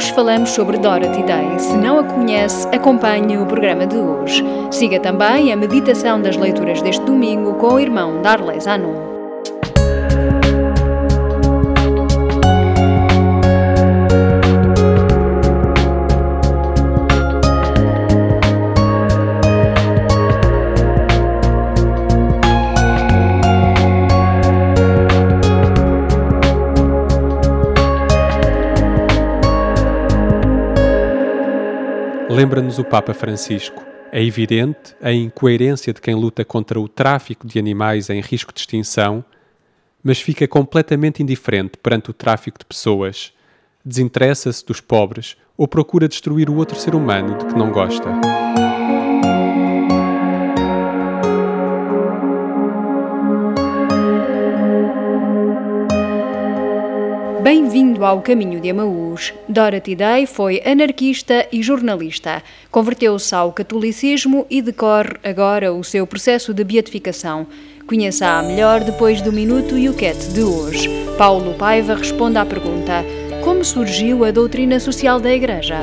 Hoje falamos sobre Dorothy Day. Se não a conhece, acompanhe o programa de hoje. Siga também a meditação das leituras deste domingo com o irmão Darles Anon. Lembra-nos o Papa Francisco. É evidente a incoerência de quem luta contra o tráfico de animais em risco de extinção, mas fica completamente indiferente perante o tráfico de pessoas. Desinteressa-se dos pobres ou procura destruir o outro ser humano de que não gosta. Bem-vindo ao caminho de Amaús. Dorothy Day foi anarquista e jornalista. Converteu-se ao catolicismo e decorre agora o seu processo de beatificação. Conheça-a melhor depois do Minuto e o Cat de hoje. Paulo Paiva responde à pergunta: Como surgiu a doutrina social da Igreja?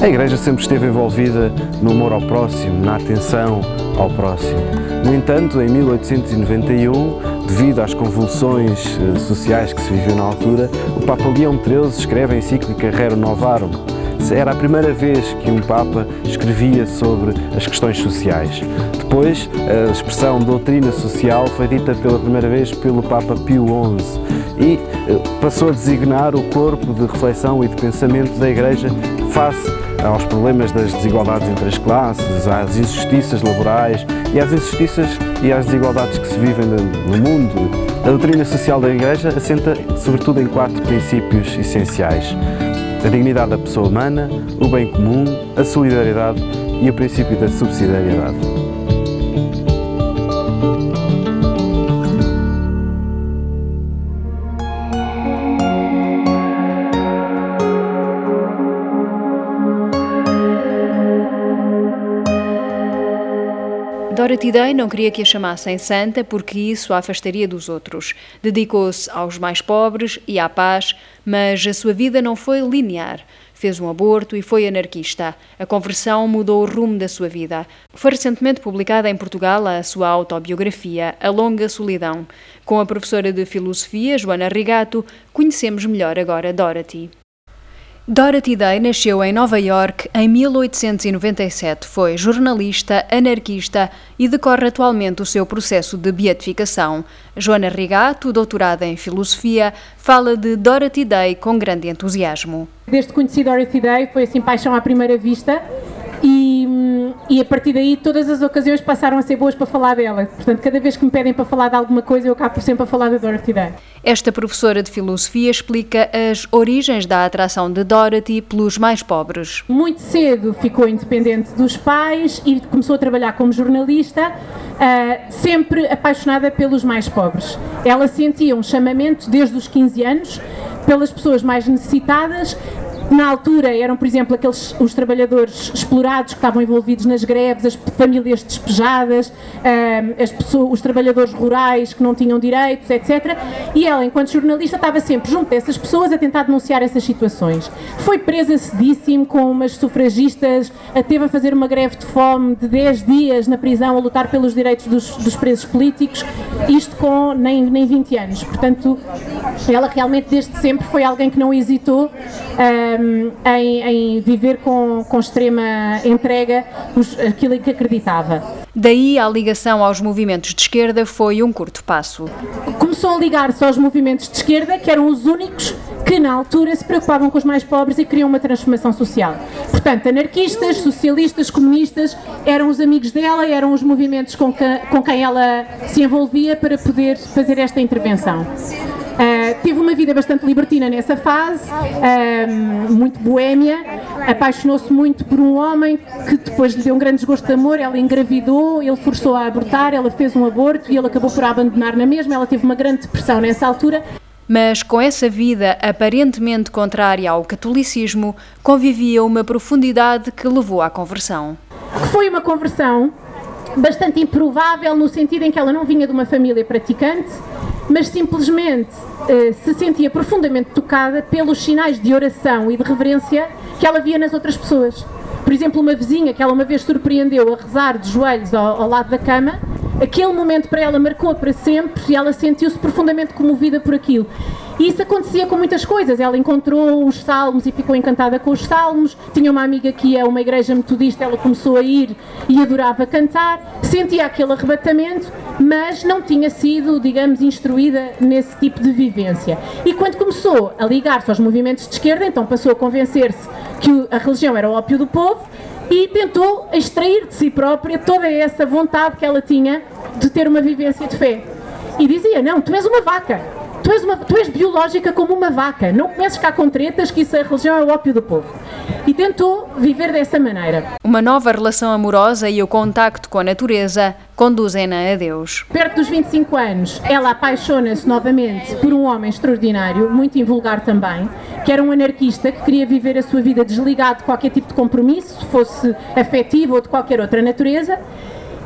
A Igreja sempre esteve envolvida no amor ao próximo, na atenção ao próximo. No entanto, em 1891, devido às convulsões eh, sociais que se viviam na altura, o Papa Leão XIII escreve a encíclica Rerum Novarum. Era a primeira vez que um Papa escrevia sobre as questões sociais. Depois, a expressão doutrina social foi dita pela primeira vez pelo Papa Pio XI e eh, passou a designar o corpo de reflexão e de pensamento da Igreja face aos problemas das desigualdades entre as classes, às injustiças laborais e às injustiças e às desigualdades que se vivem no mundo. A doutrina social da Igreja assenta sobretudo em quatro princípios essenciais: a dignidade da pessoa humana, o bem comum, a solidariedade e o princípio da subsidiariedade. Dorothy Day não queria que a chamassem santa porque isso a afastaria dos outros. Dedicou-se aos mais pobres e à paz, mas a sua vida não foi linear. Fez um aborto e foi anarquista. A conversão mudou o rumo da sua vida. Foi recentemente publicada em Portugal a sua autobiografia, A Longa Solidão. Com a professora de filosofia, Joana Rigato, conhecemos melhor agora Dorothy. Dorothy Day nasceu em Nova York em 1897. Foi jornalista, anarquista e decorre atualmente o seu processo de beatificação. Joana Rigato, doutorada em filosofia, fala de Dorothy Day com grande entusiasmo. Desde que conheci Dorothy Day foi assim paixão à primeira vista e a partir daí todas as ocasiões passaram a ser boas para falar dela. Portanto, cada vez que me pedem para falar de alguma coisa, eu acabo sempre a falar da Dorothy Day. Esta professora de filosofia explica as origens da atração de Dorothy pelos mais pobres. Muito cedo ficou independente dos pais e começou a trabalhar como jornalista, uh, sempre apaixonada pelos mais pobres. Ela sentia um chamamento desde os 15 anos pelas pessoas mais necessitadas na altura eram, por exemplo, aqueles os trabalhadores explorados que estavam envolvidos nas greves, as famílias despejadas, as pessoas, os trabalhadores rurais que não tinham direitos, etc. E ela, enquanto jornalista, estava sempre junto dessas pessoas a tentar denunciar essas situações. Foi presa cedíssimo com umas sufragistas, teve a fazer uma greve de fome de 10 dias na prisão a lutar pelos direitos dos, dos presos políticos, isto com nem, nem 20 anos. Portanto, ela realmente desde sempre foi alguém que não hesitou um, em, em, viver com, com extrema entrega os, aquilo em que acreditava. Daí a ligação aos movimentos de esquerda foi um curto passo. Começou a ligar-se aos movimentos de esquerda, que eram os únicos que na altura se preocupavam com os mais pobres e queriam uma transformação social. Portanto, anarquistas, socialistas, comunistas eram os amigos dela, eram os movimentos com, que, com quem ela se envolvia para poder fazer esta intervenção. Teve uma vida bastante libertina nessa fase, muito boêmia, apaixonou-se muito por um homem que depois lhe deu um grande desgosto de amor, ela engravidou, ele forçou a abortar, ela fez um aborto e ele acabou por a abandonar na mesma, ela teve uma grande depressão nessa altura. Mas com essa vida aparentemente contrária ao catolicismo, convivia uma profundidade que levou à conversão. Foi uma conversão bastante improvável no sentido em que ela não vinha de uma família praticante, mas simplesmente uh, se sentia profundamente tocada pelos sinais de oração e de reverência que ela via nas outras pessoas. Por exemplo, uma vizinha que ela uma vez surpreendeu a rezar de joelhos ao, ao lado da cama, aquele momento para ela marcou para sempre e ela sentiu-se profundamente comovida por aquilo. E isso acontecia com muitas coisas. Ela encontrou os salmos e ficou encantada com os salmos. Tinha uma amiga que ia a uma igreja metodista, ela começou a ir e adorava cantar. Sentia aquele arrebatamento, mas não tinha sido, digamos, instruída nesse tipo de vivência. E quando começou a ligar-se aos movimentos de esquerda, então passou a convencer-se que a religião era o ópio do povo e tentou extrair de si própria toda essa vontade que ela tinha de ter uma vivência de fé. E dizia: Não, tu és uma vaca Tu és, uma, tu és biológica como uma vaca, não comeces cá com tretas que isso a religião é o ópio do povo. E tentou viver dessa maneira. Uma nova relação amorosa e o contacto com a natureza conduzem-na a Deus. Perto dos 25 anos, ela apaixona-se novamente por um homem extraordinário, muito invulgar também, que era um anarquista que queria viver a sua vida desligado de qualquer tipo de compromisso, fosse afetivo ou de qualquer outra natureza.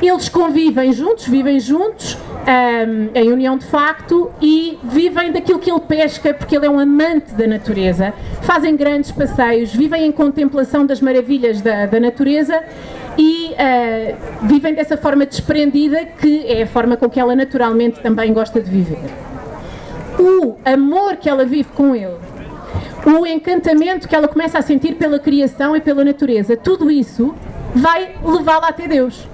Eles convivem juntos, vivem juntos, um, em união de facto e vivem daquilo que ele pesca, porque ele é um amante da natureza. Fazem grandes passeios, vivem em contemplação das maravilhas da, da natureza e uh, vivem dessa forma desprendida, que é a forma com que ela naturalmente também gosta de viver. O amor que ela vive com ele, o encantamento que ela começa a sentir pela criação e pela natureza, tudo isso vai levá-la até Deus.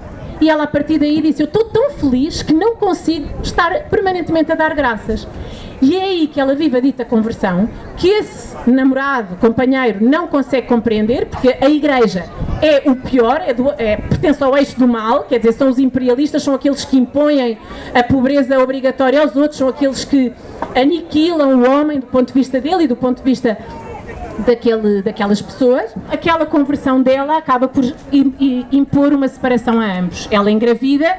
E ela, a partir daí, disse: Eu estou tão feliz que não consigo estar permanentemente a dar graças. E é aí que ela vive a dita conversão, que esse namorado, companheiro, não consegue compreender, porque a igreja é o pior, é do, é, pertence ao eixo do mal, quer dizer, são os imperialistas, são aqueles que impõem a pobreza obrigatória aos outros, são aqueles que aniquilam o homem do ponto de vista dele e do ponto de vista daquele, daquelas pessoas, aquela conversão dela acaba por impor uma separação a ambos. Ela engravida,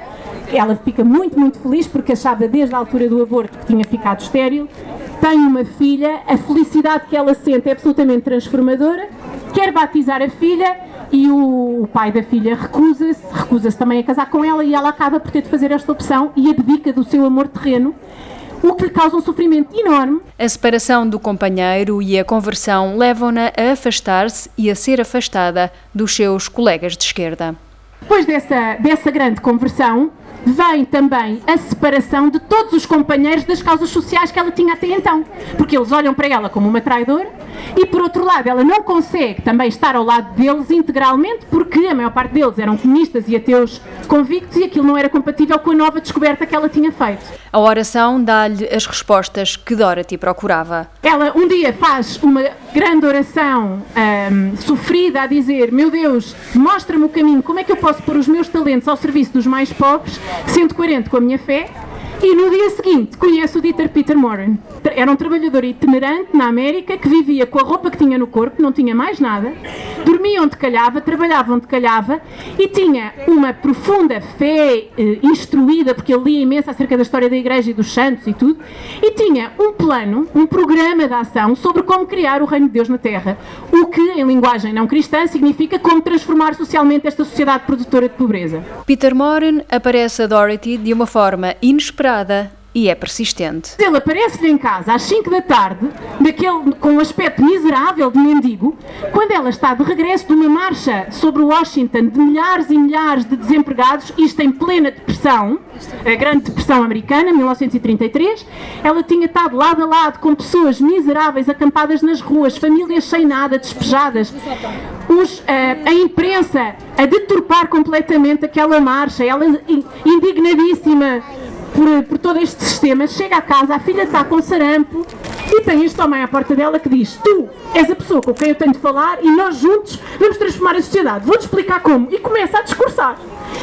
ela fica muito, muito feliz porque achava desde a altura do aborto que tinha ficado estéril, tem uma filha, a felicidade que ela sente é absolutamente transformadora, quer batizar a filha e o, o pai da filha recusa-se, recusa-se também a casar com ela e ela acaba por ter de fazer esta opção e abdica do seu amor terreno o que lhe causa um sofrimento enorme. A separação do companheiro e a conversão levam-na a afastar-se e a ser afastada dos seus colegas de esquerda. Depois dessa, dessa grande conversão, vem também a separação de todos os companheiros das causas sociais que ela tinha até então. Porque eles olham para ela como uma traidora e, por outro lado, ela não consegue também estar ao lado deles integralmente porque a maior parte deles eram comunistas e ateus convictos e aquilo não era compatível com a nova descoberta que ela tinha feito. A oração dá-lhe as respostas que Dorothy procurava. Ela um dia faz uma grande oração um, sofrida a dizer: Meu Deus, mostra-me o caminho, como é que eu posso pôr os meus talentos ao serviço dos mais pobres sendo coerente com a minha fé, e no dia seguinte conheço o Dieter Peter Moran. Era um trabalhador itinerante na América que vivia com a roupa que tinha no corpo, não tinha mais nada, dormia onde calhava, trabalhava onde calhava e tinha uma profunda fé eh, instruída, porque ele lia imenso acerca da história da Igreja e dos santos e tudo, e tinha um plano, um programa de ação sobre como criar o reino de Deus na Terra. O que, em linguagem não cristã, significa como transformar socialmente esta sociedade produtora de pobreza. Peter Moran aparece a Dorothy de uma forma inesperada e é persistente. Ele aparece-lhe em casa às 5 da tarde, daquele, com um aspecto miserável de mendigo, quando ela está de regresso de uma marcha sobre Washington de milhares e milhares de desempregados, isto em plena depressão, a grande depressão americana, 1933. Ela tinha estado lado a lado com pessoas miseráveis acampadas nas ruas, famílias sem nada, despejadas. Os, uh, a imprensa a deturpar completamente aquela marcha, ela indignadíssima por, por todo este sistema, chega a casa, a filha está com sarampo e tem este homem à porta dela que diz: Tu és a pessoa com quem eu tenho de falar e nós juntos vamos transformar a sociedade. Vou-te explicar como. E começa a discursar.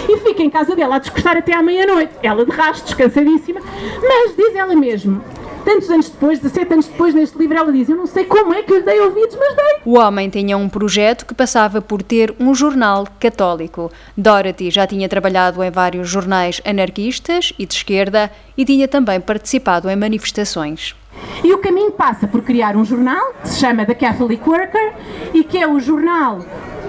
E fica em casa dela a discursar até à meia-noite. Ela de rastro, descansadíssima, mas diz ela mesmo: tantos anos depois, 17 anos depois, neste livro, ela diz: Eu não sei como é que eu lhe dei ouvidos, mas dei. O homem tinha um projeto que passava por ter um jornal católico. Dorothy já tinha trabalhado em vários jornais anarquistas e de esquerda e tinha também participado em manifestações. E o caminho passa por criar um jornal que se chama The Catholic Worker e que é o jornal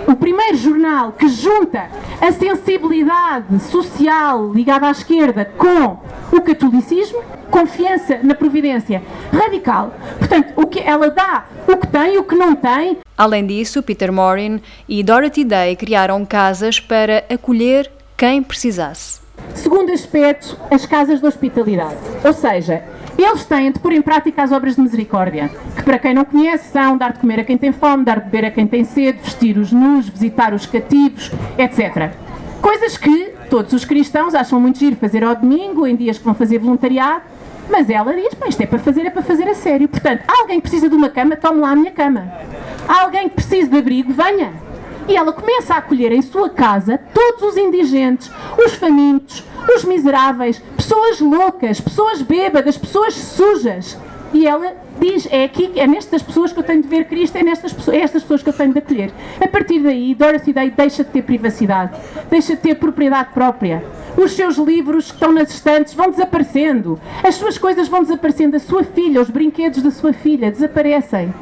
o primeiro jornal que junta a sensibilidade social ligada à esquerda com o catolicismo, confiança na providência radical. Portanto, o que ela dá, o que tem, o que não tem. Além disso, Peter Morin e Dorothy Day criaram casas para acolher quem precisasse. Segundo aspecto, as casas de hospitalidade. Ou seja, eles têm de pôr em prática as obras de misericórdia, que para quem não conhece são dar de comer a quem tem fome, dar de beber a quem tem sede, vestir os nus, visitar os cativos, etc. Coisas que todos os cristãos acham muito giro fazer ao domingo, em dias que vão fazer voluntariado, mas ela diz, isto é para fazer, é para fazer a sério. Portanto, alguém precisa de uma cama, tome lá a minha cama. Alguém que precisa de abrigo, venha. E ela começa a acolher em sua casa todos os indigentes, os famintos, os miseráveis, pessoas loucas, pessoas bêbadas, pessoas sujas. E ela diz: é aqui, é nestas pessoas que eu tenho de ver Cristo, é nestas pessoas, é estas pessoas que eu tenho de acolher. A partir daí, Dorothy Day deixa de ter privacidade, deixa de ter propriedade própria. Os seus livros que estão nas estantes vão desaparecendo, as suas coisas vão desaparecendo, a sua filha, os brinquedos da sua filha desaparecem.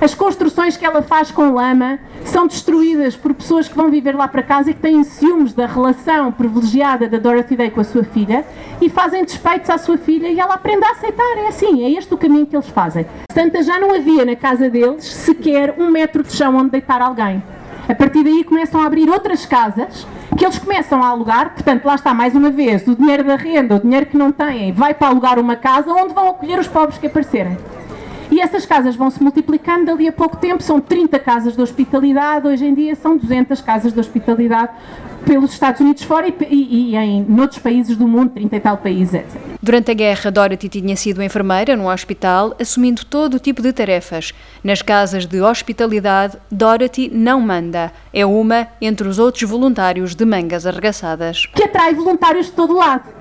As construções que ela faz com lama são destruídas por pessoas que vão viver lá para casa e que têm ciúmes da relação privilegiada da Dorothy Day com a sua filha e fazem despeitos à sua filha e ela aprende a aceitar. É assim, é este o caminho que eles fazem. Portanto, já não havia na casa deles sequer um metro de chão onde deitar alguém. A partir daí começam a abrir outras casas que eles começam a alugar, portanto, lá está mais uma vez, o dinheiro da renda, o dinheiro que não têm, vai para alugar uma casa onde vão acolher os pobres que aparecerem. E essas casas vão se multiplicando, dali a pouco tempo são 30 casas de hospitalidade, hoje em dia são 200 casas de hospitalidade pelos Estados Unidos fora e, e, e em noutros países do mundo, 30 e tal países, etc. Durante a guerra, Dorothy tinha sido enfermeira no hospital, assumindo todo o tipo de tarefas. Nas casas de hospitalidade, Dorothy não manda. É uma entre os outros voluntários de mangas arregaçadas. Que atrai voluntários de todo lado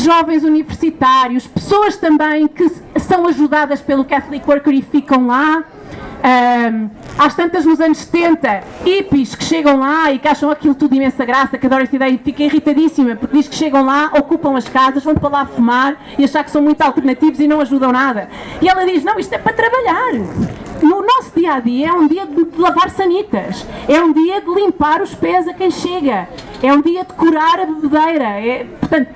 jovens universitários, pessoas também que são ajudadas pelo Catholic Worker e ficam lá. Um, às tantas nos anos 70, hippies que chegam lá e que acham aquilo tudo imensa graça, que adoro esta ideia e fica irritadíssima porque diz que chegam lá, ocupam as casas, vão para lá fumar e achar que são muito alternativos e não ajudam nada. E ela diz: Não, isto é para trabalhar. No nosso dia a dia é um dia de lavar sanitas, é um dia de limpar os pés a quem chega, é um dia de curar a bebedeira. É, portanto,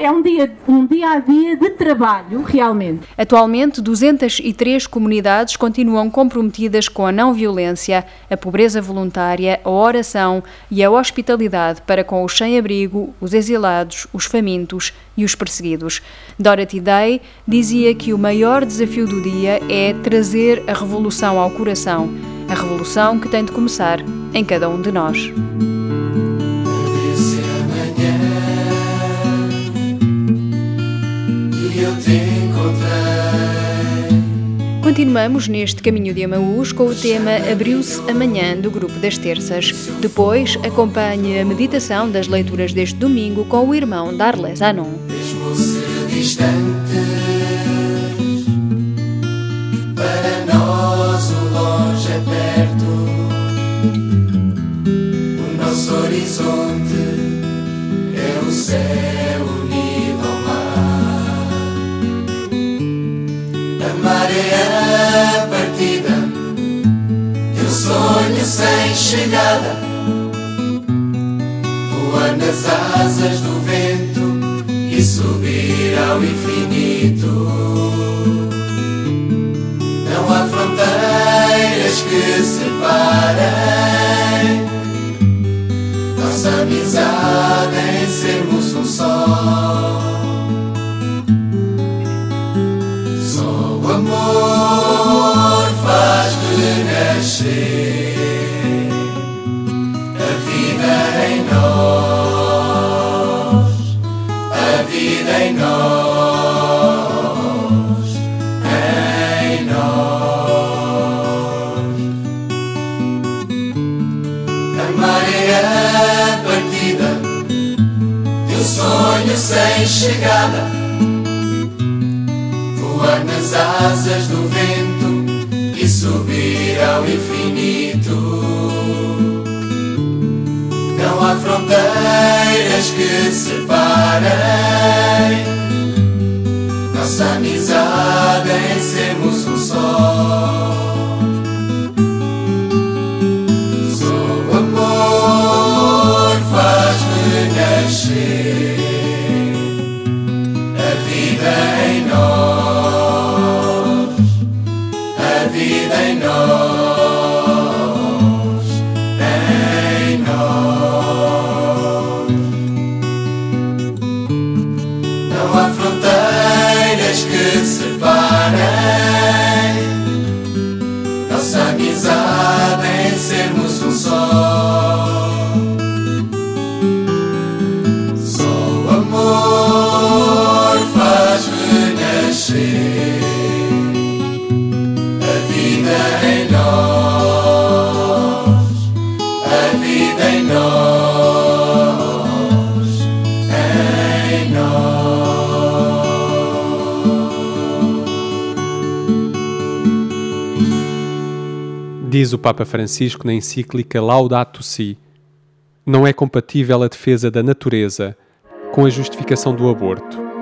é um dia, um dia a dia de trabalho, realmente. Atualmente, 203 comunidades continuam comprometidas com a não-violência, a pobreza voluntária, a oração e a hospitalidade para com os sem-abrigo, os exilados, os famintos e os perseguidos. Dorothy Day dizia que o maior desafio do dia é trazer a revolução ao coração, a revolução que tem de começar em cada um de nós. Continuamos neste caminho de Amaús com o tema Abriu-se amanhã do Grupo das Terças. Depois, acompanhe a meditação das leituras deste domingo com o irmão Darles Anon. Mesmo-se distante, chegada, voar nas asas do vento e subir ao infinito. Não há fronteiras que separem nossa amizade em sermos um só. Só o amor faz renascer. Sem chegada, voar nas asas do vento e subir ao infinito. Não há fronteiras que separem nossa amizade em sermos um só. O Papa Francisco na encíclica Laudato Si: Não é compatível a defesa da natureza com a justificação do aborto.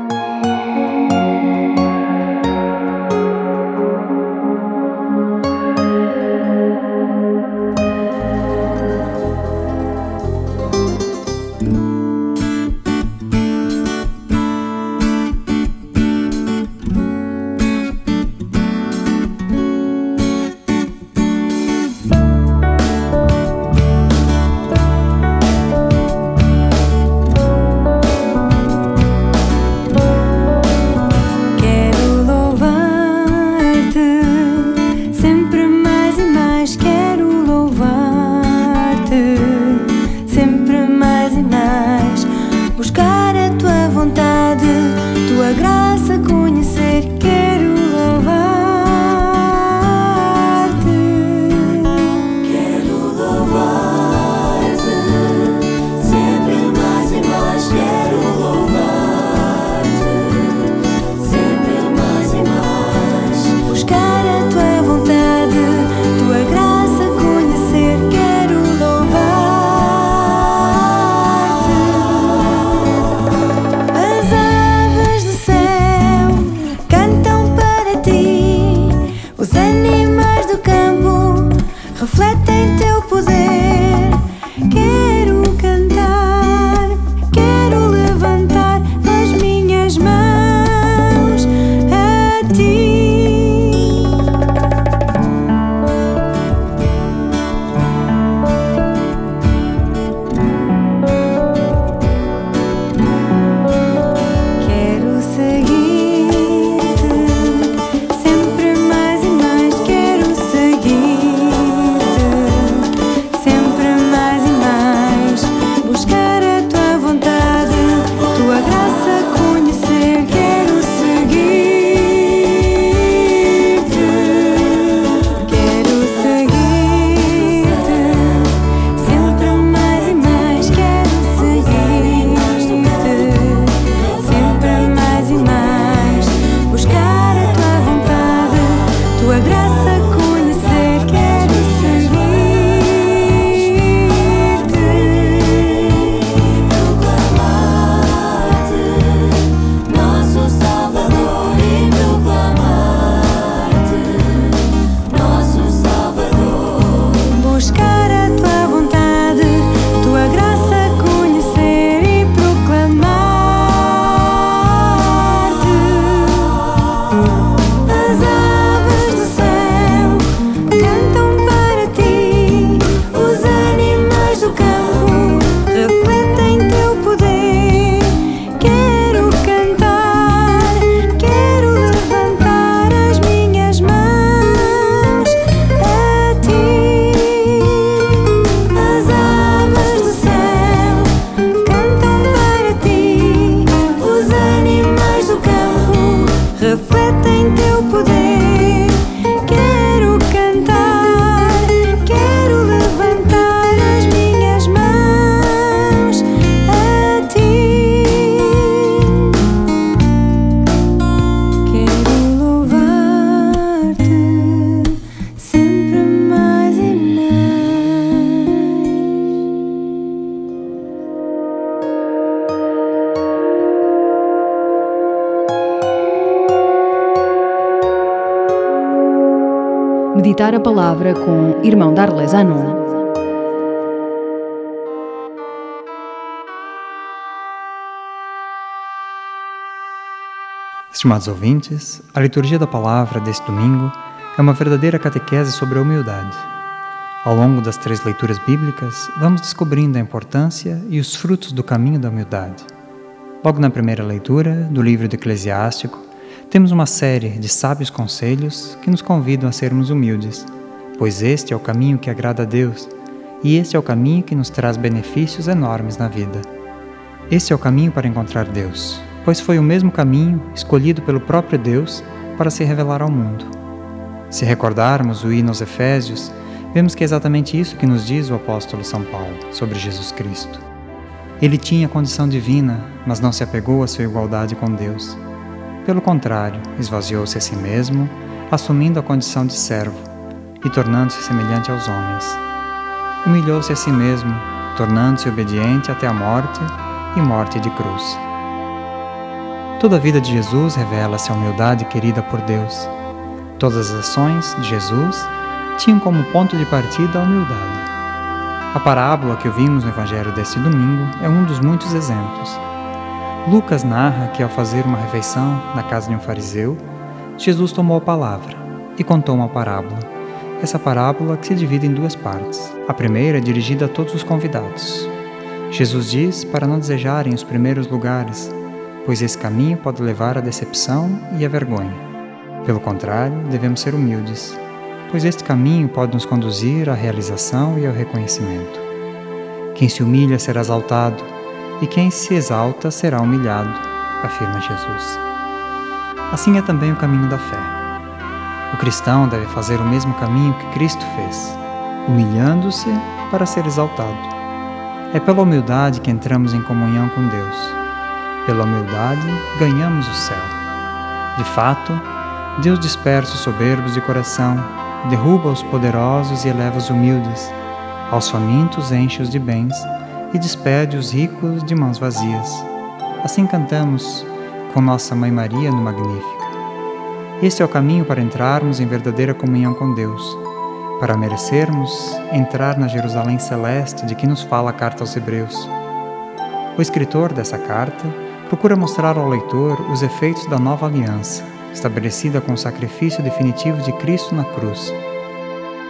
Meditar a Palavra com Irmão Darles Anon. Estimados ouvintes, a liturgia da palavra deste domingo é uma verdadeira catequese sobre a humildade. Ao longo das três leituras bíblicas, vamos descobrindo a importância e os frutos do caminho da humildade. Logo na primeira leitura do livro do Eclesiástico, temos uma série de sábios conselhos que nos convidam a sermos humildes, pois este é o caminho que agrada a Deus e este é o caminho que nos traz benefícios enormes na vida. Este é o caminho para encontrar Deus, pois foi o mesmo caminho escolhido pelo próprio Deus para se revelar ao mundo. Se recordarmos o hino aos Efésios, vemos que é exatamente isso que nos diz o apóstolo São Paulo sobre Jesus Cristo. Ele tinha condição divina, mas não se apegou à sua igualdade com Deus pelo contrário, esvaziou-se a si mesmo, assumindo a condição de servo, e tornando-se semelhante aos homens. Humilhou-se a si mesmo, tornando-se obediente até a morte e morte de cruz. Toda a vida de Jesus revela-se a humildade querida por Deus. Todas as ações de Jesus tinham como ponto de partida a humildade. A parábola que ouvimos no Evangelho deste domingo é um dos muitos exemplos. Lucas narra que, ao fazer uma refeição na casa de um fariseu, Jesus tomou a palavra e contou uma parábola. Essa parábola que se divide em duas partes. A primeira é dirigida a todos os convidados. Jesus diz para não desejarem os primeiros lugares, pois esse caminho pode levar à decepção e à vergonha. Pelo contrário, devemos ser humildes, pois este caminho pode nos conduzir à realização e ao reconhecimento. Quem se humilha será exaltado, e quem se exalta será humilhado, afirma Jesus. Assim é também o caminho da fé. O cristão deve fazer o mesmo caminho que Cristo fez, humilhando-se para ser exaltado. É pela humildade que entramos em comunhão com Deus. Pela humildade ganhamos o céu. De fato, Deus dispersa os soberbos de coração, derruba os poderosos e eleva os humildes. Aos famintos enche-os de bens e despede os ricos de mãos vazias. Assim cantamos com nossa Mãe Maria no Magnífica. Este é o caminho para entrarmos em verdadeira comunhão com Deus, para merecermos entrar na Jerusalém celeste de que nos fala a carta aos Hebreus. O escritor dessa carta procura mostrar ao leitor os efeitos da nova aliança, estabelecida com o sacrifício definitivo de Cristo na cruz.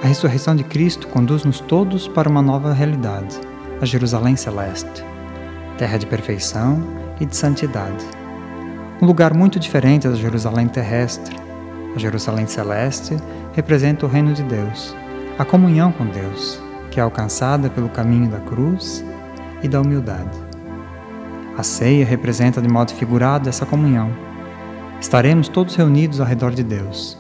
A ressurreição de Cristo conduz-nos todos para uma nova realidade, a Jerusalém celeste, terra de perfeição e de santidade. Um lugar muito diferente da Jerusalém terrestre. A Jerusalém celeste representa o reino de Deus, a comunhão com Deus, que é alcançada pelo caminho da cruz e da humildade. A ceia representa de modo figurado essa comunhão. Estaremos todos reunidos ao redor de Deus.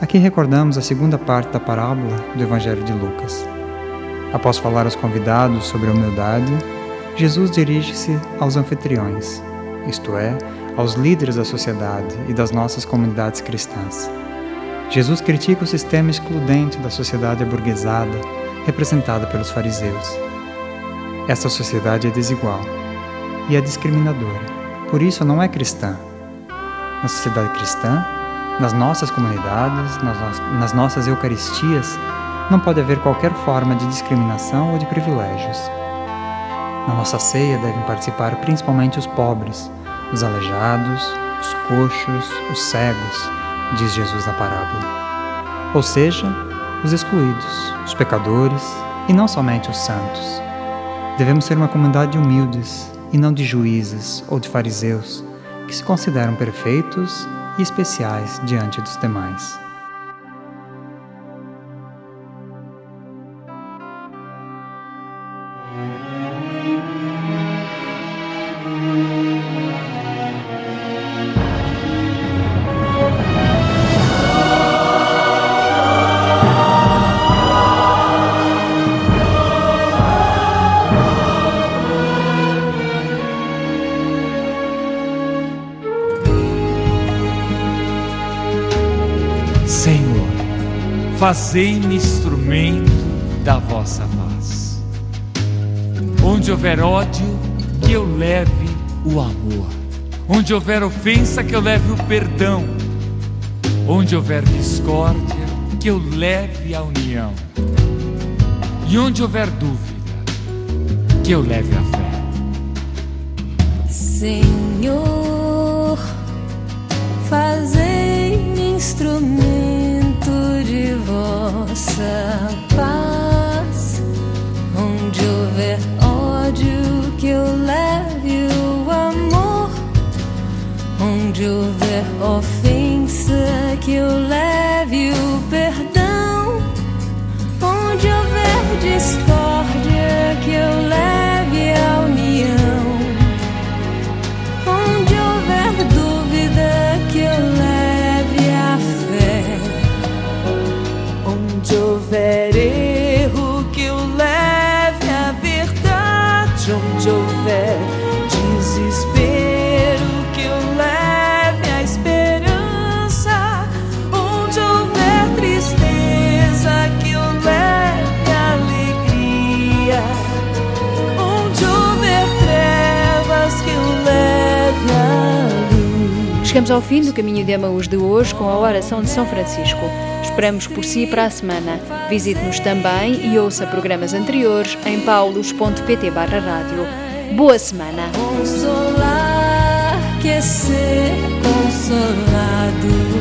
Aqui recordamos a segunda parte da parábola do Evangelho de Lucas. Após falar aos convidados sobre a humildade, Jesus dirige-se aos anfitriões, isto é, aos líderes da sociedade e das nossas comunidades cristãs. Jesus critica o sistema excludente da sociedade aburguesada, representada pelos fariseus. Esta sociedade é desigual e é discriminadora. Por isso não é cristã. Na sociedade cristã, nas nossas comunidades, nas, nas nossas eucaristias, não pode haver qualquer forma de discriminação ou de privilégios. Na nossa ceia devem participar principalmente os pobres, os aleijados, os coxos, os cegos, diz Jesus na parábola. Ou seja, os excluídos, os pecadores e não somente os santos. Devemos ser uma comunidade de humildes, e não de juízes ou de fariseus, que se consideram perfeitos e especiais diante dos demais. Fazei-me instrumento da vossa paz. Onde houver ódio, que eu leve o amor. Onde houver ofensa, que eu leve o perdão. Onde houver discórdia, que eu leve a união. E onde houver dúvida, que eu leve a fé. Senhor, fazei-me instrumento vossa paz. Onde houver ódio, que eu leve o amor. Onde houver ofensa, que eu leve o perdão. Onde houver discórdia, Chegamos ao fim do caminho de Emaús de hoje com a oração de São Francisco. Esperamos por si para a semana. Visite-nos também e ouça programas anteriores em paulos.pt rádio. Boa semana! Consolar que ser consolado.